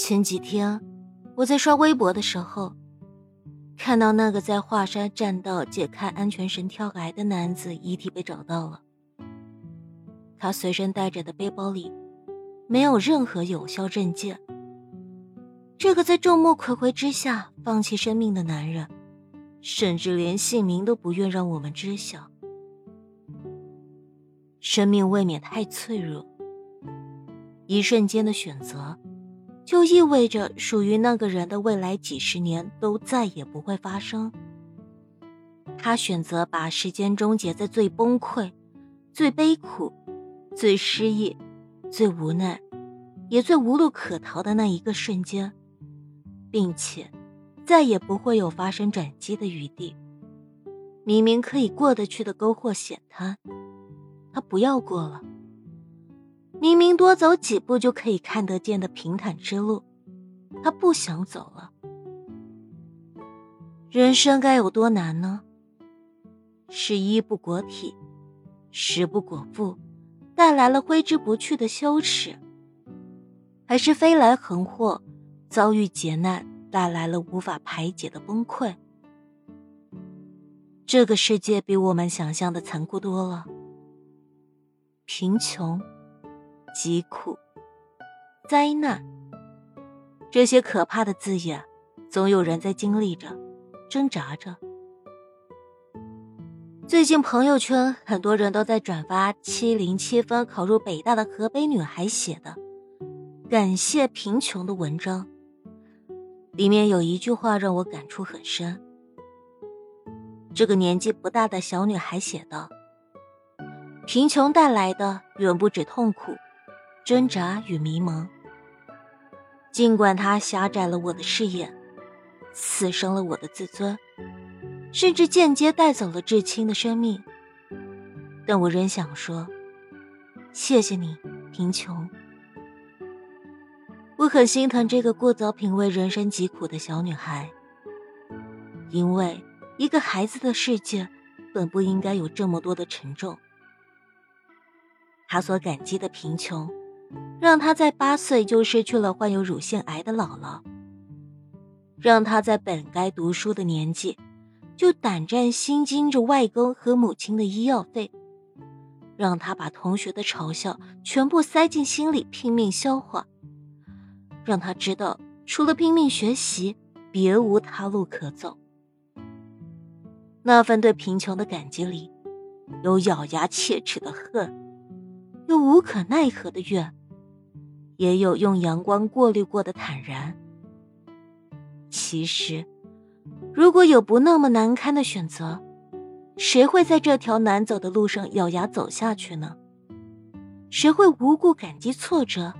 前几天，我在刷微博的时候，看到那个在华山栈道解开安全绳跳崖的男子遗体被找到了。他随身带着的背包里，没有任何有效证件。这个在众目睽睽之下放弃生命的男人，甚至连姓名都不愿让我们知晓。生命未免太脆弱，一瞬间的选择。就意味着属于那个人的未来几十年都再也不会发生。他选择把时间终结在最崩溃、最悲苦、最失意、最无奈，也最无路可逃的那一个瞬间，并且再也不会有发生转机的余地。明明可以过得去的沟壑险滩，他不要过了。明明多走几步就可以看得见的平坦之路，他不想走了。人生该有多难呢？是衣不裹体，食不果腹，带来了挥之不去的羞耻；还是飞来横祸，遭遇劫难，带来了无法排解的崩溃？这个世界比我们想象的残酷多了。贫穷。疾苦、灾难，这些可怕的字眼，总有人在经历着、挣扎着。最近朋友圈很多人都在转发七零七分考入北大的河北女孩写的“感谢贫穷”的文章，里面有一句话让我感触很深。这个年纪不大的小女孩写道：“贫穷带来的远不止痛苦。”挣扎与迷茫，尽管它狭窄了我的视野，刺伤了我的自尊，甚至间接带走了至亲的生命，但我仍想说：谢谢你，贫穷。我很心疼这个过早品味人生疾苦的小女孩，因为一个孩子的世界本不应该有这么多的沉重。她所感激的贫穷。让他在八岁就失去了患有乳腺癌的姥姥，让他在本该读书的年纪，就胆战心惊着外公和母亲的医药费，让他把同学的嘲笑全部塞进心里拼命消化，让他知道除了拼命学习，别无他路可走。那份对贫穷的感激里，有咬牙切齿的恨，有无可奈何的怨。也有用阳光过滤过的坦然。其实，如果有不那么难堪的选择，谁会在这条难走的路上咬牙走下去呢？谁会无故感激挫折？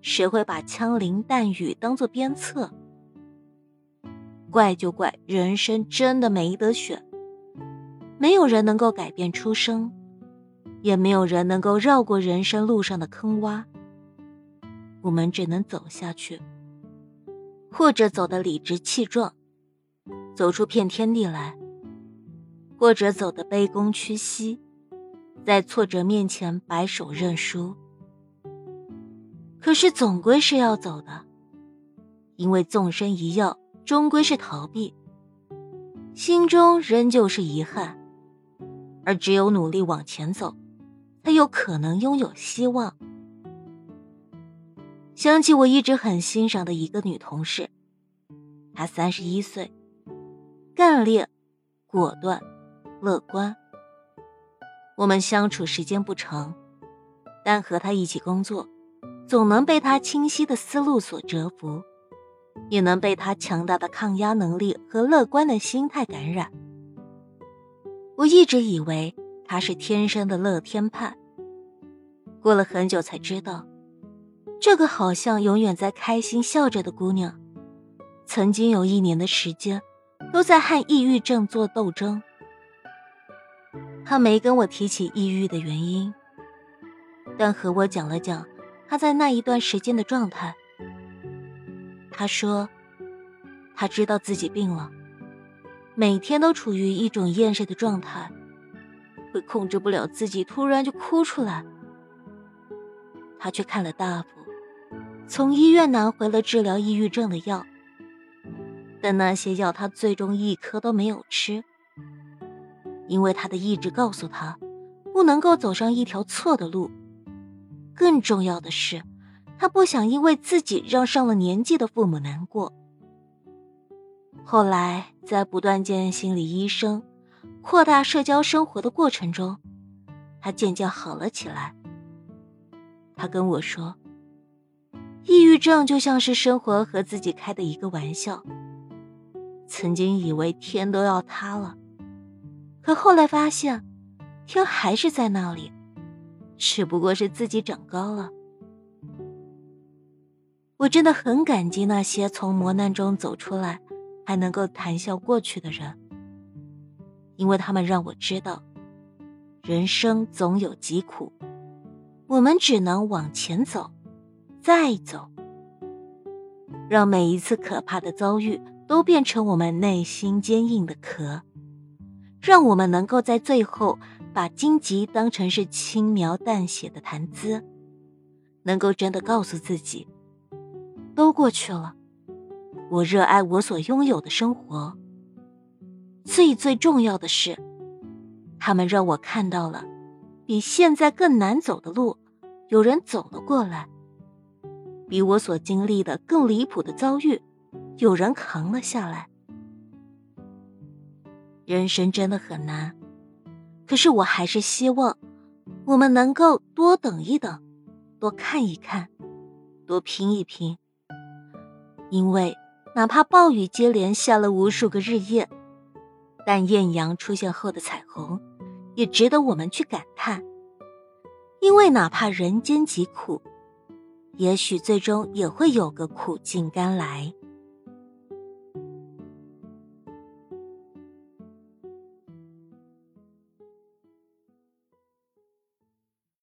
谁会把枪林弹雨当做鞭策？怪就怪人生真的没得选，没有人能够改变出生，也没有人能够绕过人生路上的坑洼。我们只能走下去，或者走得理直气壮，走出片天地来；或者走得卑躬屈膝，在挫折面前摆手认输。可是总归是要走的，因为纵身一跃，终归是逃避，心中仍旧是遗憾，而只有努力往前走，才有可能拥有希望。想起我一直很欣赏的一个女同事，她三十一岁，干练、果断、乐观。我们相处时间不长，但和她一起工作，总能被她清晰的思路所折服，也能被她强大的抗压能力和乐观的心态感染。我一直以为她是天生的乐天派，过了很久才知道。这个好像永远在开心笑着的姑娘，曾经有一年的时间，都在和抑郁症做斗争。她没跟我提起抑郁的原因，但和我讲了讲她在那一段时间的状态。她说，她知道自己病了，每天都处于一种厌世的状态，会控制不了自己，突然就哭出来。她去看了大夫。从医院拿回了治疗抑郁症的药，但那些药他最终一颗都没有吃，因为他的意志告诉他，不能够走上一条错的路。更重要的是，他不想因为自己让上了年纪的父母难过。后来，在不断见心理医生、扩大社交生活的过程中，他渐渐好了起来。他跟我说。抑郁症就像是生活和自己开的一个玩笑。曾经以为天都要塌了，可后来发现，天还是在那里，只不过是自己长高了。我真的很感激那些从磨难中走出来，还能够谈笑过去的人，因为他们让我知道，人生总有疾苦，我们只能往前走。再走，让每一次可怕的遭遇都变成我们内心坚硬的壳，让我们能够在最后把荆棘当成是轻描淡写的谈资，能够真的告诉自己，都过去了，我热爱我所拥有的生活。最最重要的是，他们让我看到了，比现在更难走的路，有人走了过来。比我所经历的更离谱的遭遇，有人扛了下来。人生真的很难，可是我还是希望我们能够多等一等，多看一看，多拼一拼。因为哪怕暴雨接连下了无数个日夜，但艳阳出现后的彩虹，也值得我们去感叹。因为哪怕人间疾苦。也许最终也会有个苦尽甘来。